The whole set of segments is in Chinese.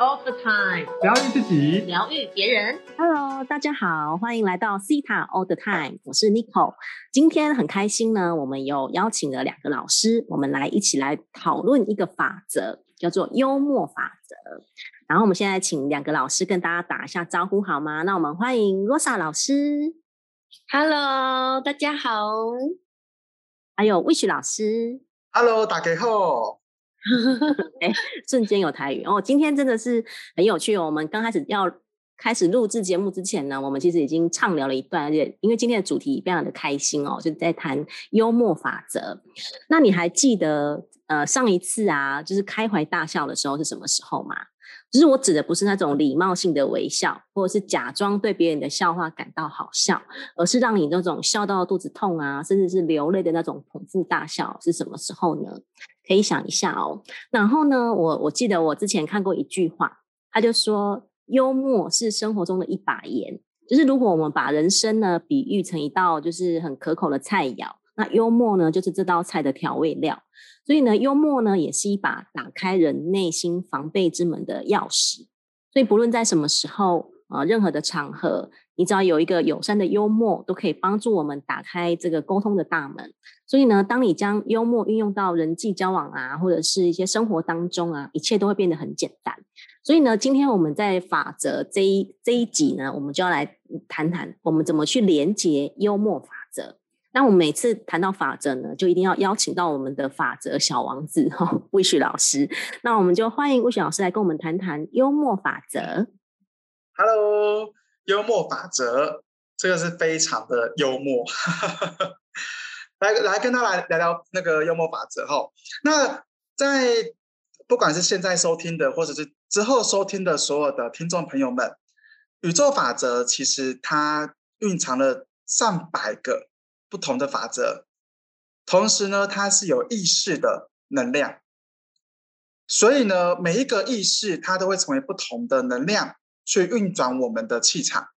all the time，疗愈自己，疗愈别人。Hello，大家好，欢迎来到 Cita All the Time，我是 Nicole。今天很开心呢，我们有邀请了两个老师，我们来一起来讨论一个法则，叫做幽默法则。然后我们现在请两个老师跟大家打一下招呼好吗？那我们欢迎 Rosa 老师，Hello，大家好。还有 Wish 老师，Hello，大家好。哎，瞬间有台语哦！今天真的是很有趣哦。我们刚开始要开始录制节目之前呢，我们其实已经畅聊了一段，而且因为今天的主题非常的开心哦，就在谈幽默法则。那你还记得呃上一次啊，就是开怀大笑的时候是什么时候吗？就是我指的不是那种礼貌性的微笑，或者是假装对别人的笑话感到好笑，而是让你那种笑到肚子痛啊，甚至是流泪的那种捧腹大笑是什么时候呢？可以想一下哦。然后呢，我我记得我之前看过一句话，他就说幽默是生活中的一把盐，就是如果我们把人生呢比喻成一道就是很可口的菜肴，那幽默呢就是这道菜的调味料。所以呢，幽默呢也是一把打开人内心防备之门的钥匙。所以不论在什么时候啊，任何的场合，你只要有一个友善的幽默，都可以帮助我们打开这个沟通的大门。所以呢，当你将幽默运用到人际交往啊，或者是一些生活当中啊，一切都会变得很简单。所以呢，今天我们在法则这一这一集呢，我们就要来谈谈我们怎么去连接幽默法则。那我们每次谈到法则呢，就一定要邀请到我们的法则小王子哈，魏旭老师。那我们就欢迎魏旭老师来跟我们谈谈幽默法则。Hello，幽默法则，这个是非常的幽默。来来，跟他来聊聊那个幽默法则哈。那在不管是现在收听的，或者是之后收听的所有的听众朋友们，宇宙法则其实它蕴藏了上百个。不同的法则，同时呢，它是有意识的能量，所以呢，每一个意识它都会成为不同的能量去运转我们的气场。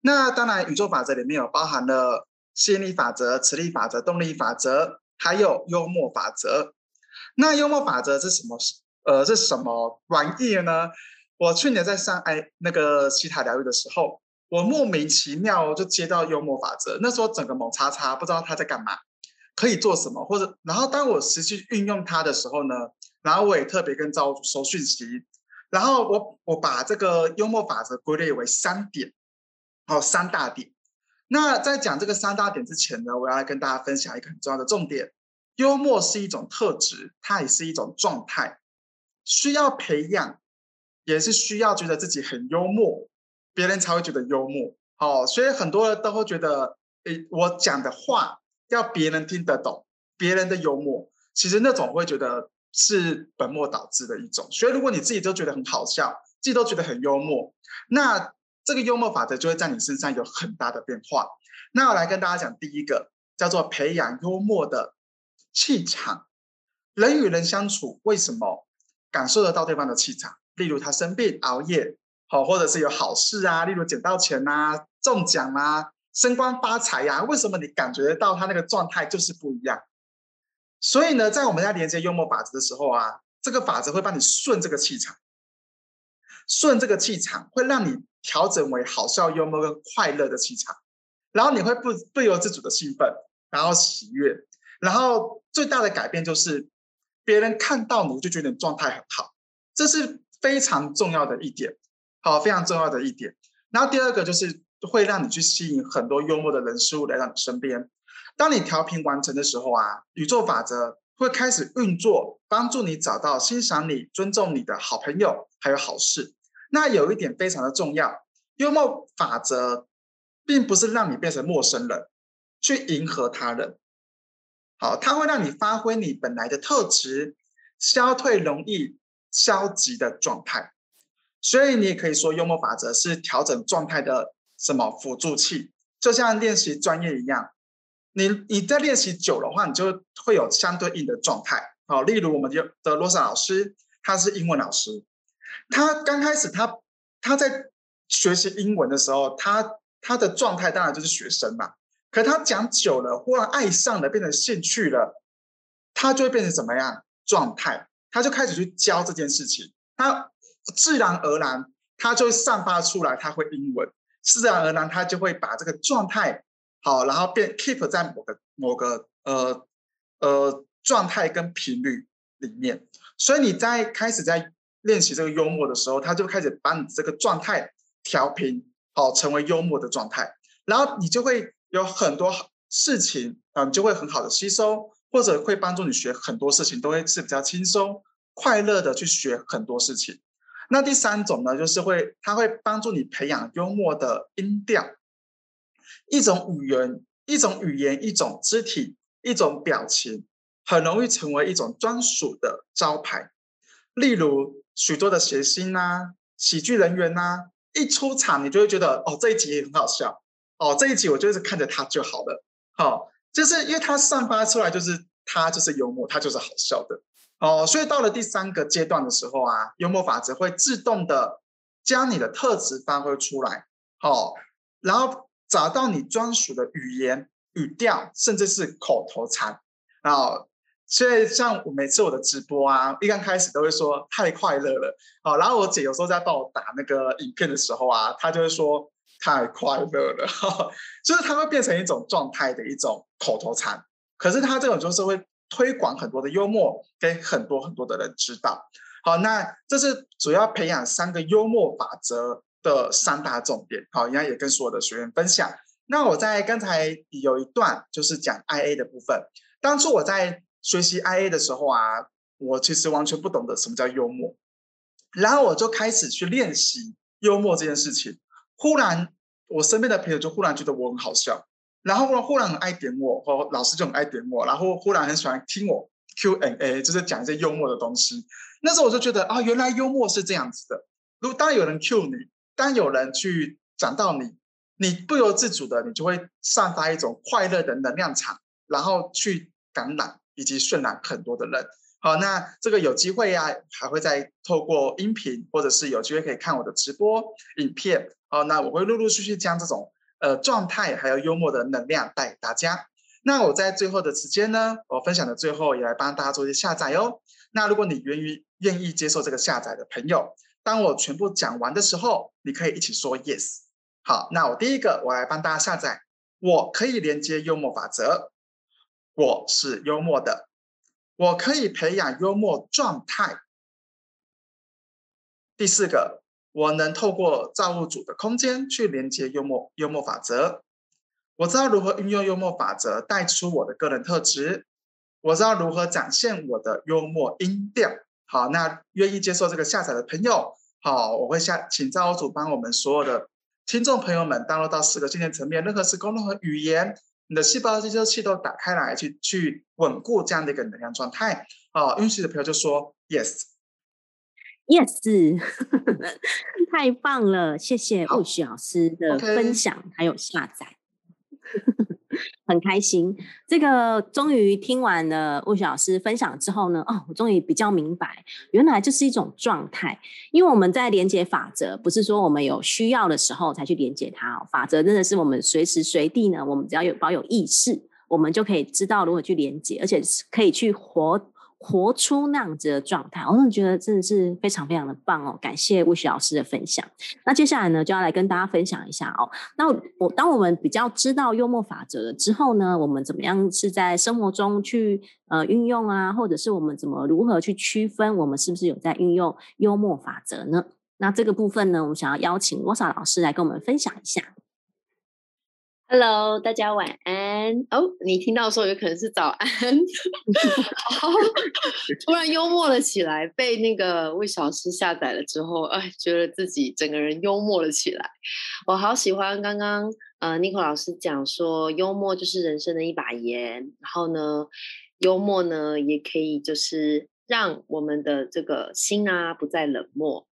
那当然，宇宙法则里面有包含了吸引力法则、磁力法则、动力法则，还有幽默法则。那幽默法则是什么？呃，是什么玩意呢？我去年在上哎那个西塔疗愈的时候。我莫名其妙就接到幽默法则，那时候整个猛叉叉不知道他在干嘛，可以做什么，或者然后当我实际运用它的时候呢，然后我也特别跟造物主收讯息，然后我我把这个幽默法则归类为三点，哦三大点。那在讲这个三大点之前呢，我要来跟大家分享一个很重要的重点：幽默是一种特质，它也是一种状态，需要培养，也是需要觉得自己很幽默。别人才会觉得幽默，好，所以很多人都会觉得，诶，我讲的话要别人听得懂，别人的幽默，其实那种会觉得是本末倒置的一种。所以如果你自己都觉得很好笑，自己都觉得很幽默，那这个幽默法则就会在你身上有很大的变化。那我来跟大家讲第一个，叫做培养幽默的气场。人与人相处，为什么感受得到对方的气场？例如他生病、熬夜。好，或者是有好事啊，例如捡到钱呐、中奖啊、升官发财呀，为什么你感觉到他那个状态就是不一样？所以呢，在我们在连接幽默法则的时候啊，这个法则会帮你顺这个气场，顺这个气场会让你调整为好笑、幽默跟快乐的气场，然后你会不不由自主的兴奋，然后喜悦，然后最大的改变就是别人看到你就觉得你状态很好，这是非常重要的一点。好，非常重要的一点。然后第二个就是会让你去吸引很多幽默的人事物来到你身边。当你调频完成的时候啊，宇宙法则会开始运作，帮助你找到欣赏你、尊重你的好朋友，还有好事。那有一点非常的重要，幽默法则并不是让你变成陌生人，去迎合他人。好，它会让你发挥你本来的特质，消退容易消极的状态。所以你也可以说，幽默法则是调整状态的什么辅助器，就像练习专业一样。你你在练习久的话，你就会有相对应的状态。好，例如我们的罗莎老师，他是英文老师，他刚开始他他在学习英文的时候，他他的状态当然就是学生嘛。可他讲久了，忽然爱上了，变成兴趣了，他就会变成怎么样状态？他就开始去教这件事情。他自然而然他就会散发出来，他会英文，自然而然他就会把这个状态好，然后变 keep 在某个某个呃呃状态跟频率里面。所以你在开始在练习这个幽默的时候，他就开始把你这个状态调平，好，成为幽默的状态，然后你就会有很多事情啊，你就会很好的吸收。或者会帮助你学很多事情，都会是比较轻松、快乐的去学很多事情。那第三种呢，就是会，它会帮助你培养幽默的音调，一种语言、一种语言、一种肢体、一种表情，很容易成为一种专属的招牌。例如许多的谐星呐、喜剧人员呐，一出场你就会觉得，哦，这一集也很好笑，哦，这一集我就是看着他就好了，好。就是因为它散发出来，就是它就是幽默，它就是好笑的哦。所以到了第三个阶段的时候啊，幽默法则会自动的将你的特质发挥出来，好，然后找到你专属的语言语调，甚至是口头禅啊。所以像我每次我的直播啊，一刚开始都会说太快乐了，好，然后我姐有时候在帮我打那个影片的时候啊，她就会说。太快乐了，就是它会变成一种状态的一种口头禅。可是它这种就是会推广很多的幽默，给很多很多的人知道。好，那这是主要培养三个幽默法则的三大重点。好，应该也跟所有的学员分享。那我在刚才有一段就是讲 I A 的部分。当初我在学习 I A 的时候啊，我其实完全不懂得什么叫幽默，然后我就开始去练习幽默这件事情。忽然，我身边的朋友就忽然觉得我很好笑，然后，忽然很爱点我，或老师就很爱点我，然后忽然很喜欢听我 Q&A，就是讲一些幽默的东西。那时候我就觉得啊，原来幽默是这样子的。如果当有人 Q 你，当有人去讲到你，你不由自主的，你就会散发一种快乐的能量场，然后去感染以及渲染很多的人。好，那这个有机会呀，还会再透过音频，或者是有机会可以看我的直播影片。好，那我会陆陆续续将这种呃状态还有幽默的能量带给大家。那我在最后的时间呢，我分享的最后也来帮大家做一些下载哦。那如果你愿意愿意接受这个下载的朋友，当我全部讲完的时候，你可以一起说 yes。好，那我第一个我来帮大家下载，我可以连接幽默法则，我是幽默的，我可以培养幽默状态。第四个。我能透过造物主的空间去连接幽默幽默法则，我知道如何运用幽默法则带出我的个人特质，我知道如何展现我的幽默音调。好，那愿意接受这个下载的朋友，好，我会下请造物主帮我们所有的听众朋友们登录到四个境界层面，任何时空、任何语言，你的细胞接收器都打开来，去去稳固这样的一个能量状态。好，允许的朋友就说 yes。Yes，太棒了！谢谢物许老师的分享还有下载，很开心。这个终于听完了物许老师分享之后呢，哦，我终于比较明白，原来这是一种状态。因为我们在连接法则，不是说我们有需要的时候才去连接它哦。法则真的是我们随时随地呢，我们只要有保有意识，我们就可以知道如何去连接，而且可以去活。活出那样子的状态，我真的觉得真的是非常非常的棒哦！感谢魏雪老师的分享。那接下来呢，就要来跟大家分享一下哦。那我当我们比较知道幽默法则了之后呢，我们怎么样是在生活中去呃运用啊，或者是我们怎么如何去区分我们是不是有在运用幽默法则呢？那这个部分呢，我们想要邀请罗莎老师来跟我们分享一下。Hello，大家晚安哦！你听到的时候有可能是早安，突然幽默了起来。被那个魏小师下载了之后，哎，觉得自己整个人幽默了起来。我好喜欢刚刚呃 n i c o 老师讲说，幽默就是人生的一把盐。然后呢，幽默呢也可以就是让我们的这个心啊不再冷漠。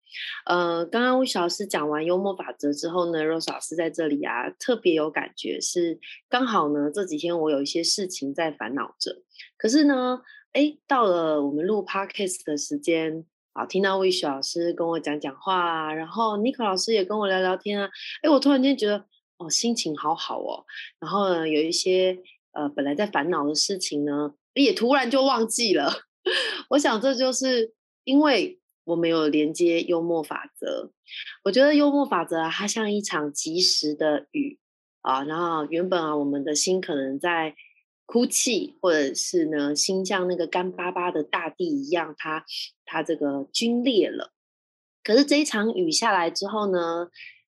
呃，刚刚魏老师讲完幽默法则之后呢，Rose 老师在这里啊，特别有感觉，是刚好呢这几天我有一些事情在烦恼着，可是呢，哎，到了我们录 Podcast 的时间啊，听到魏老师跟我讲讲话，然后 n i k 老师也跟我聊聊天啊，哎，我突然间觉得哦，心情好好哦，然后呢，有一些呃本来在烦恼的事情呢，也突然就忘记了，我想这就是因为。我们有连接幽默法则。我觉得幽默法则啊，它像一场及时的雨啊，然后原本啊，我们的心可能在哭泣，或者是呢，心像那个干巴巴的大地一样，它它这个皲裂了。可是这一场雨下来之后呢，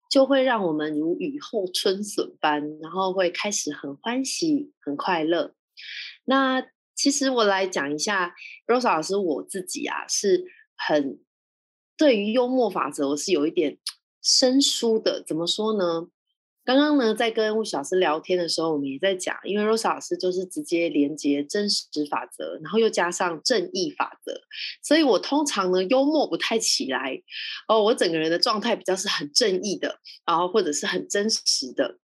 就会让我们如雨后春笋般，然后会开始很欢喜、很快乐。那其实我来讲一下，Rose 老师我自己啊，是很对于幽默法则，我是有一点生疏的。怎么说呢？刚刚呢，在跟吴老师聊天的时候，我们也在讲，因为 Rose 老师就是直接连接真实法则，然后又加上正义法则，所以我通常呢幽默不太起来哦，我整个人的状态比较是很正义的，然后或者是很真实的，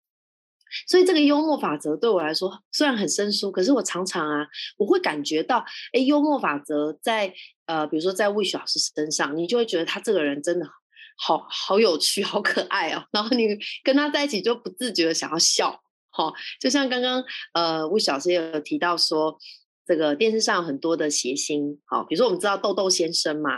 所以这个幽默法则对我来说虽然很生疏，可是我常常啊，我会感觉到，哎，幽默法则在呃，比如说在魏雪老师身上，你就会觉得他这个人真的。好好有趣，好可爱哦！然后你跟他在一起就不自觉的想要笑，哈，就像刚刚呃魏小师也有提到说，这个电视上很多的谐星，好，比如说我们知道豆豆先生嘛，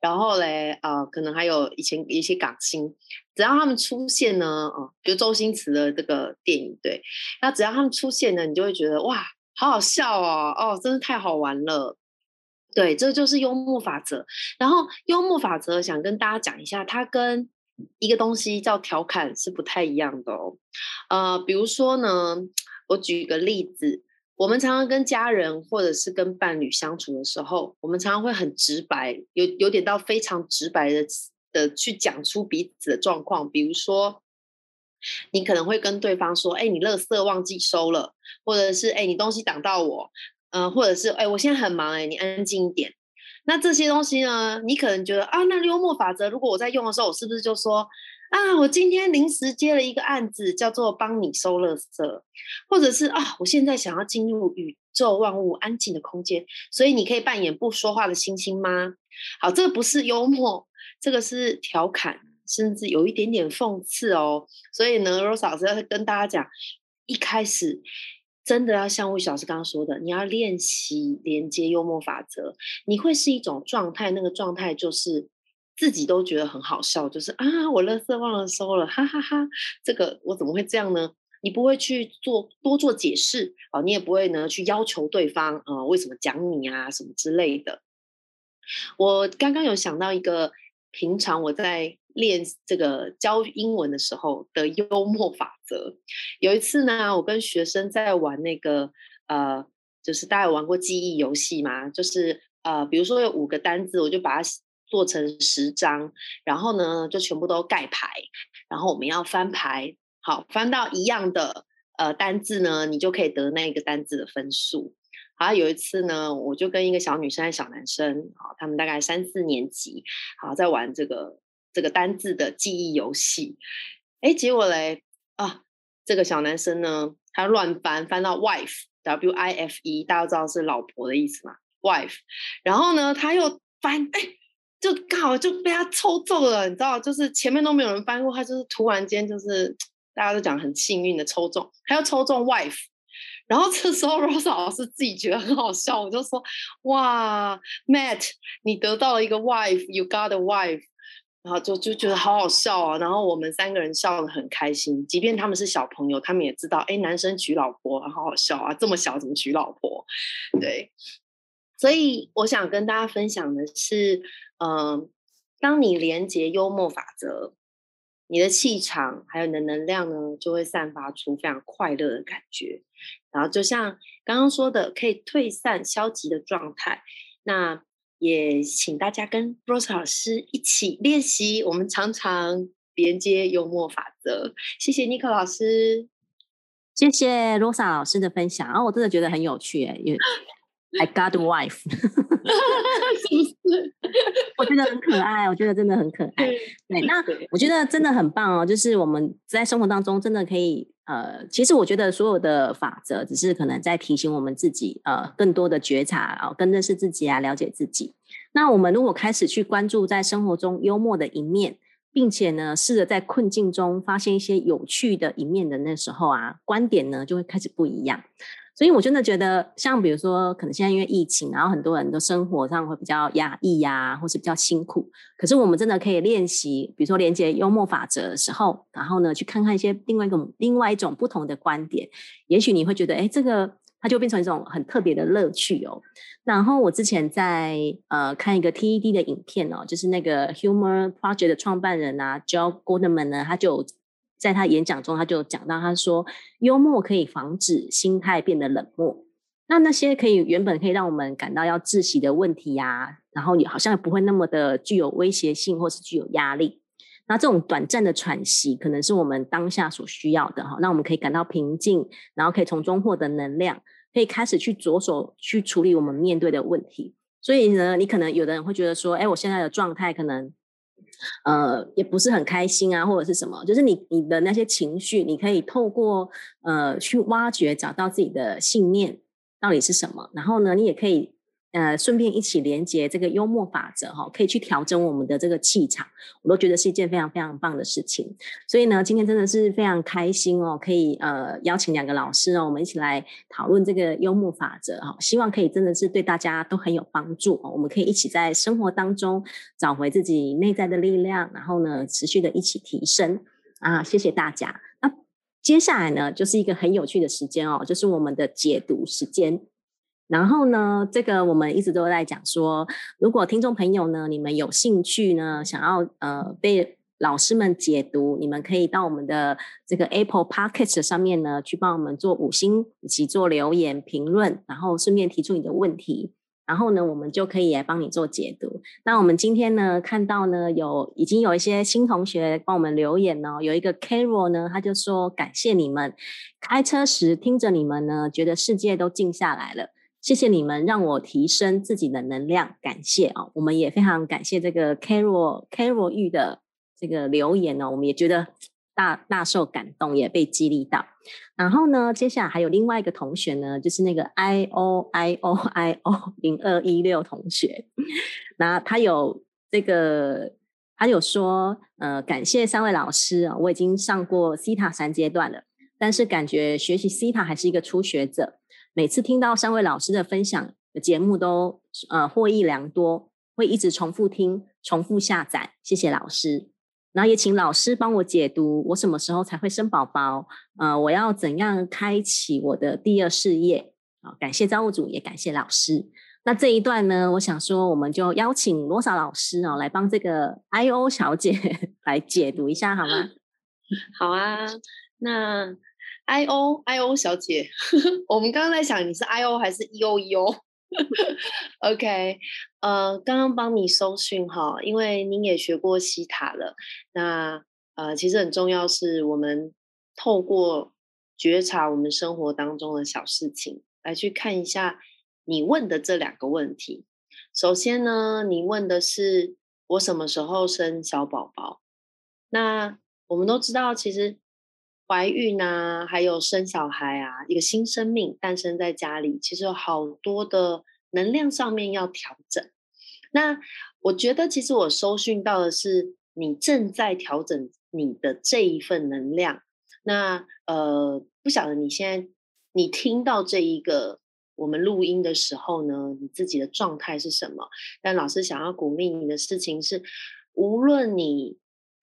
然后嘞呃可能还有以前一些港星，只要他们出现呢，哦，比如周星驰的这个电影，对，那只要他们出现呢，你就会觉得哇，好好笑哦，哦，真是太好玩了。对，这就是幽默法则。然后幽默法则想跟大家讲一下，它跟一个东西叫调侃是不太一样的哦。呃，比如说呢，我举个例子，我们常常跟家人或者是跟伴侣相处的时候，我们常常会很直白，有有点到非常直白的的去讲出彼此的状况。比如说，你可能会跟对方说：“哎，你垃圾忘记收了。”或者是“哎，你东西挡到我。”嗯，或者是哎，我现在很忙哎，你安静一点。那这些东西呢，你可能觉得啊，那幽默法则，如果我在用的时候，我是不是就说啊，我今天临时接了一个案子，叫做帮你收垃圾，或者是啊，我现在想要进入宇宙万物安静的空间，所以你可以扮演不说话的星星吗？好，这个不是幽默，这个是调侃，甚至有一点点讽刺哦。所以呢，Rose 老师要跟大家讲，一开始。真的要像魏老师刚刚说的，你要练习连接幽默法则，你会是一种状态，那个状态就是自己都觉得很好笑，就是啊，我垃圾忘了收了，哈哈哈，这个我怎么会这样呢？你不会去做多做解释啊，你也不会呢去要求对方啊，为什么讲你啊什么之类的。我刚刚有想到一个。平常我在练这个教英文的时候的幽默法则，有一次呢，我跟学生在玩那个呃，就是大家有玩过记忆游戏吗？就是呃，比如说有五个单字，我就把它做成十张，然后呢就全部都盖牌，然后我们要翻牌，好翻到一样的呃单字呢，你就可以得那个单字的分数。好，有一次呢，我就跟一个小女生、小男生，好，他们大概三四年级，好，在玩这个这个单字的记忆游戏。哎，结果嘞，啊，这个小男生呢，他乱翻，翻到 wife，w i f e，大家知道是老婆的意思嘛？wife，然后呢，他又翻，哎，就刚好就被他抽中了，你知道，就是前面都没有人翻过，他就是突然间就是大家都讲很幸运的抽中，他又抽中 wife。然后这时候 Rose 老师自己觉得很好笑，我就说：“哇，Matt，你得到了一个 wife，you got a wife。”然后就就觉得好好笑啊。然后我们三个人笑得很开心，即便他们是小朋友，他们也知道，哎，男生娶老婆好好笑啊，这么小怎么娶老婆？对，所以我想跟大家分享的是，嗯，当你连接幽默法则，你的气场还有你的能量呢，就会散发出非常快乐的感觉。然后就像刚刚说的，可以退散消极的状态。那也请大家跟 Rose 老师一起练习，我们常常连接幽默法则。谢谢 Nico 老师，谢谢 Rose 老师的分享。然后我真的觉得很有趣，哎，因为 I got wife，是不是？我觉得很可爱，我觉得真的很可爱。对，那我觉得真的很棒哦，就是我们在生活当中真的可以。呃，其实我觉得所有的法则只是可能在提醒我们自己，呃，更多的觉察啊，更认识自己啊，了解自己。那我们如果开始去关注在生活中幽默的一面，并且呢，试着在困境中发现一些有趣的一面的那时候啊，观点呢就会开始不一样。所以我真的觉得，像比如说，可能现在因为疫情，然后很多人都生活上会比较压抑呀，或是比较辛苦。可是我们真的可以练习，比如说连接幽默法则的时候，然后呢，去看看一些另外一种、另外一种不同的观点，也许你会觉得，哎，这个它就变成一种很特别的乐趣哦。然后我之前在呃看一个 TED 的影片哦，就是那个 Humor Project 的创办人啊，Joe Goldman 呢，他就。在他演讲中，他就讲到，他说幽默可以防止心态变得冷漠。那那些可以原本可以让我们感到要窒息的问题呀，然后也好像不会那么的具有威胁性，或是具有压力。那这种短暂的喘息，可能是我们当下所需要的哈。那我们可以感到平静，然后可以从中获得能量，可以开始去着手去处理我们面对的问题。所以呢，你可能有的人会觉得说，哎，我现在的状态可能。呃，也不是很开心啊，或者是什么，就是你你的那些情绪，你可以透过呃去挖掘，找到自己的信念到底是什么，然后呢，你也可以。呃，顺便一起连接这个幽默法则哈，可以去调整我们的这个气场，我都觉得是一件非常非常棒的事情。所以呢，今天真的是非常开心哦，可以呃邀请两个老师哦，我们一起来讨论这个幽默法则哈，希望可以真的是对大家都很有帮助哦。我们可以一起在生活当中找回自己内在的力量，然后呢，持续的一起提升啊！谢谢大家。那接下来呢，就是一个很有趣的时间哦，就是我们的解读时间。然后呢，这个我们一直都在讲说，如果听众朋友呢，你们有兴趣呢，想要呃被老师们解读，你们可以到我们的这个 Apple Podcast 上面呢，去帮我们做五星以及做留言评论，然后顺便提出你的问题，然后呢，我们就可以来帮你做解读。那我们今天呢，看到呢有已经有一些新同学帮我们留言哦，有一个 Carol 呢，他就说感谢你们开车时听着你们呢，觉得世界都静下来了。谢谢你们让我提升自己的能量，感谢啊！我们也非常感谢这个 Carol Carol 玉的这个留言呢，我们也觉得大大受感动，也被激励到。然后呢，接下来还有另外一个同学呢，就是那个 I O I O I O 零二一六同学，那他有这个，他有说，呃，感谢三位老师啊，我已经上过 C 塔三阶段了，但是感觉学习 C 塔还是一个初学者。每次听到三位老师的分享的节目，都呃获益良多，会一直重复听、重复下载。谢谢老师，然后也请老师帮我解读，我什么时候才会生宝宝？呃，我要怎样开启我的第二事业？好，感谢造物主，也感谢老师。那这一段呢，我想说，我们就邀请罗莎老师哦，来帮这个 I O 小姐 来解读一下，好吗？好啊，那。I O I O 小姐，我们刚刚在想你是 I O 还是 E O E O？OK，呃，刚刚帮你搜讯哈，因为您也学过西塔了。那呃，其实很重要是我们透过觉察我们生活当中的小事情，来去看一下你问的这两个问题。首先呢，你问的是我什么时候生小宝宝？那我们都知道，其实。怀孕啊，还有生小孩啊，一个新生命诞生在家里，其实有好多的能量上面要调整。那我觉得，其实我收讯到的是你正在调整你的这一份能量。那呃，不晓得你现在你听到这一个我们录音的时候呢，你自己的状态是什么？但老师想要鼓励你的事情是，无论你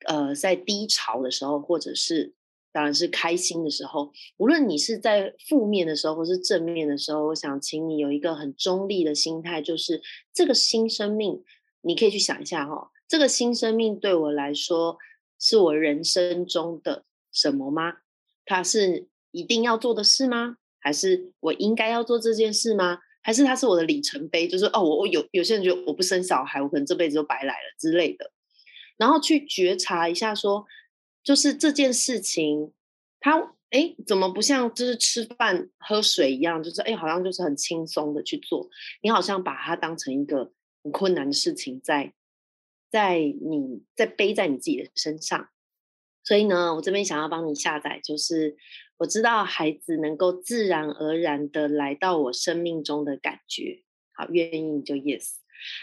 呃在低潮的时候，或者是当然是开心的时候，无论你是在负面的时候，或是正面的时候，我想请你有一个很中立的心态，就是这个新生命，你可以去想一下哈，这个新生命对我来说是我人生中的什么吗？它是一定要做的事吗？还是我应该要做这件事吗？还是它是我的里程碑？就是哦，我我有有些人觉得我不生小孩，我可能这辈子就白来了之类的，然后去觉察一下说。就是这件事情，他哎，怎么不像就是吃饭喝水一样？就是哎，好像就是很轻松的去做。你好像把它当成一个很困难的事情，在在你在背在你自己的身上。所以呢，我这边想要帮你下载，就是我知道孩子能够自然而然的来到我生命中的感觉。好，愿意就 yes。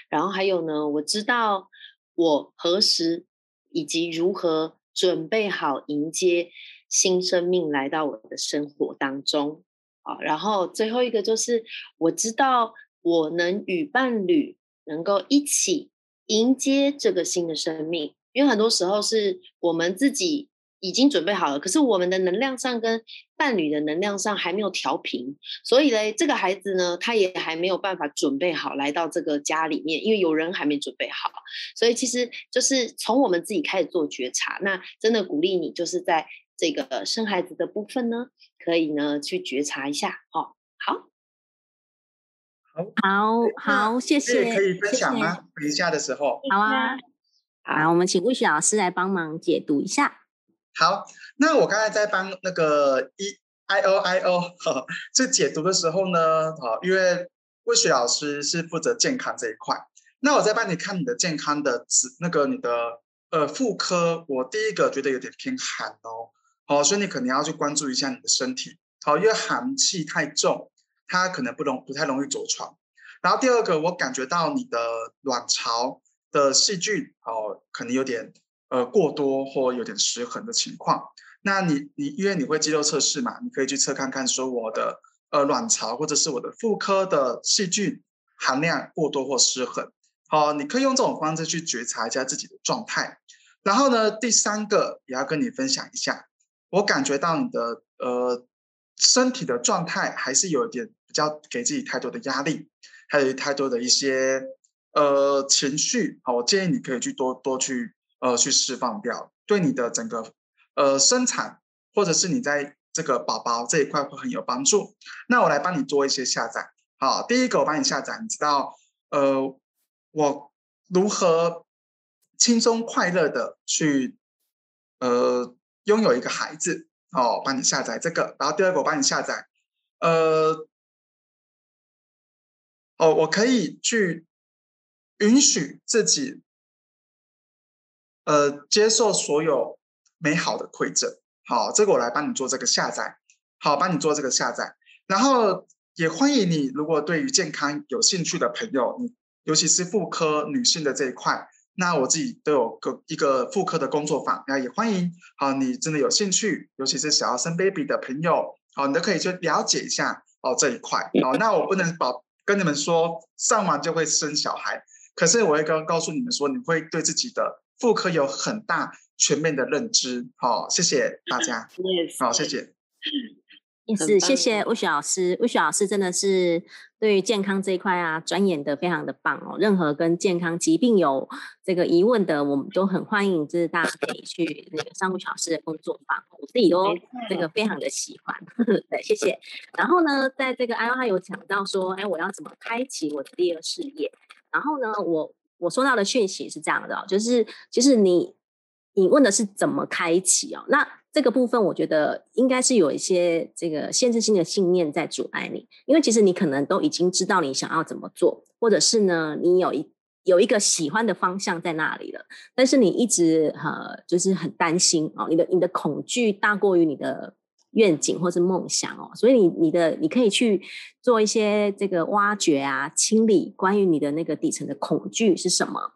然后还有呢，我知道我何时以及如何。准备好迎接新生命来到我的生活当中啊。然后最后一个就是我知道我能与伴侣能够一起迎接这个新的生命，因为很多时候是我们自己。已经准备好了，可是我们的能量上跟伴侣的能量上还没有调平，所以嘞，这个孩子呢，他也还没有办法准备好来到这个家里面，因为有人还没准备好，所以其实就是从我们自己开始做觉察。那真的鼓励你，就是在这个生孩子的部分呢，可以呢去觉察一下。哦，好，好，好，好，谢谢，可以分享吗？等一下的时候，好啊，好，我们请魏雪老师来帮忙解读一下。好，那我刚才在帮那个一 I O I O 这解读的时候呢，好，因为魏雪老师是负责健康这一块，那我在帮你看你的健康的指那个你的呃妇科，我第一个觉得有点偏寒哦，好，所以你可能要去关注一下你的身体，好，因为寒气太重，它可能不容不太容易着床。然后第二个，我感觉到你的卵巢的细菌哦，可能有点。呃，过多或有点失衡的情况，那你你因为你会肌肉测试嘛，你可以去测看看，说我的呃卵巢或者是我的妇科的细菌含量过多或失衡，好，你可以用这种方式去觉察一下自己的状态。然后呢，第三个也要跟你分享一下，我感觉到你的呃身体的状态还是有一点比较给自己太多的压力，还有太多的一些呃情绪，好，我建议你可以去多多去。呃，去释放掉，对你的整个呃生产，或者是你在这个宝宝这一块会很有帮助。那我来帮你做一些下载。好，第一个我帮你下载，你知道呃我如何轻松快乐的去呃拥有一个孩子？哦，帮你下载这个。然后第二个我帮你下载，呃，哦，我可以去允许自己。呃，接受所有美好的馈赠，好，这个我来帮你做这个下载，好，帮你做这个下载，然后也欢迎你，如果对于健康有兴趣的朋友，你尤其是妇科女性的这一块，那我自己都有个一个妇科的工作坊，那也欢迎，好，你真的有兴趣，尤其是想要生 baby 的朋友，好，你都可以去了解一下哦这一块，好，那我不能保跟你们说上完就会生小孩，可是我会告告诉你们说，你会对自己的。妇科有很大全面的认知，好，谢谢大家，好，谢谢。也是谢谢魏雪老师，魏雪老师真的是对于健康这一块啊，钻研的非常的棒哦。任何跟健康疾病有这个疑问的，我们都很欢迎，就是大家可以去那个上魏老师的工作坊，我自己都这个非常的喜欢。对，谢谢。然后呢，在这个 I O 有讲到说，哎，我要怎么开启我的第二事业？然后呢，我。我收到的讯息是这样的，就是其实你你问的是怎么开启哦，那这个部分我觉得应该是有一些这个限制性的信念在阻碍你，因为其实你可能都已经知道你想要怎么做，或者是呢你有一有一个喜欢的方向在那里了，但是你一直呃就是很担心哦，你的你的恐惧大过于你的。愿景或是梦想哦，所以你你的你可以去做一些这个挖掘啊、清理关于你的那个底层的恐惧是什么？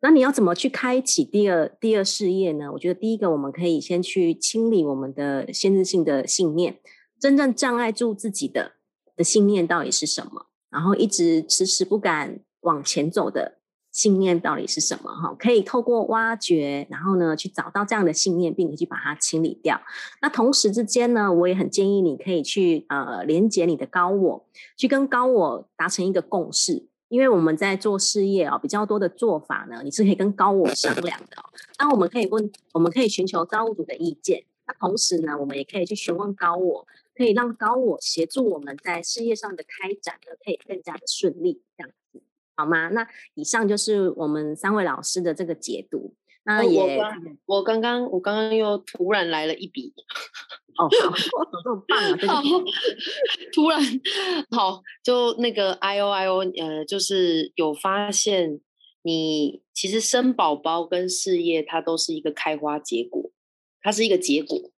那你要怎么去开启第二第二事业呢？我觉得第一个我们可以先去清理我们的限制性的信念，真正障碍住自己的的信念到底是什么？然后一直迟迟不敢往前走的。信念到底是什么？哈，可以透过挖掘，然后呢，去找到这样的信念，并且去把它清理掉。那同时之间呢，我也很建议你可以去呃连接你的高我，去跟高我达成一个共识。因为我们在做事业啊，比较多的做法呢，你是可以跟高我商量的。那我们可以问，我们可以寻求造物主的意见。那同时呢，我们也可以去询问高我，可以让高我协助我们在事业上的开展呢，可以更加的顺利。这样。好吗？那以上就是我们三位老师的这个解读。那也，我刚刚我刚刚又突然来了一笔，哦，这么棒啊！突然好，就那个 I O I O，呃，就是有发现你其实生宝宝跟事业，它都是一个开花结果，它是一个结果。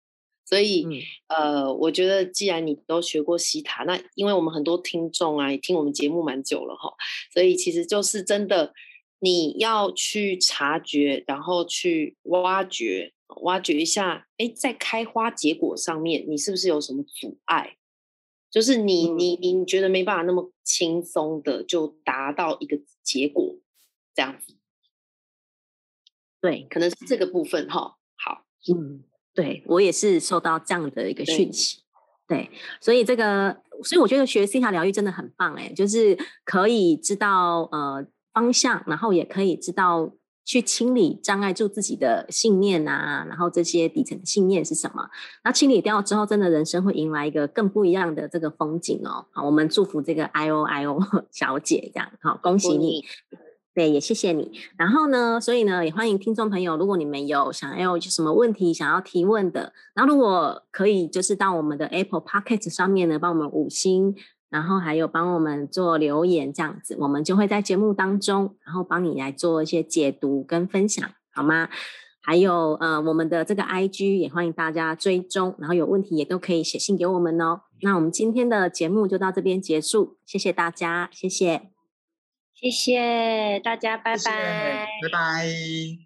所以，呃，我觉得既然你都学过西塔，那因为我们很多听众啊，也听我们节目蛮久了哈，所以其实就是真的，你要去察觉，然后去挖掘，挖掘一下，哎，在开花结果上面，你是不是有什么阻碍？就是你你你觉得没办法那么轻松的就达到一个结果，这样子。对，可能是这个部分哈。好，嗯，对我也是受到这样的一个讯息。对，所以这个，所以我觉得学 C 塔疗愈真的很棒哎，就是可以知道呃方向，然后也可以知道去清理障碍住自己的信念啊，然后这些底层的信念是什么？那清理掉之后，真的人生会迎来一个更不一样的这个风景哦。好，我们祝福这个 I O I O 小姐这样，好，恭喜你。对，也谢谢你。然后呢，所以呢，也欢迎听众朋友，如果你们有想要就什么问题想要提问的，然后如果可以，就是到我们的 Apple Pocket 上面呢，帮我们五星，然后还有帮我们做留言这样子，我们就会在节目当中，然后帮你来做一些解读跟分享，好吗？还有呃，我们的这个 IG 也欢迎大家追踪，然后有问题也都可以写信给我们哦。那我们今天的节目就到这边结束，谢谢大家，谢谢。谢谢大家，拜拜，拜拜。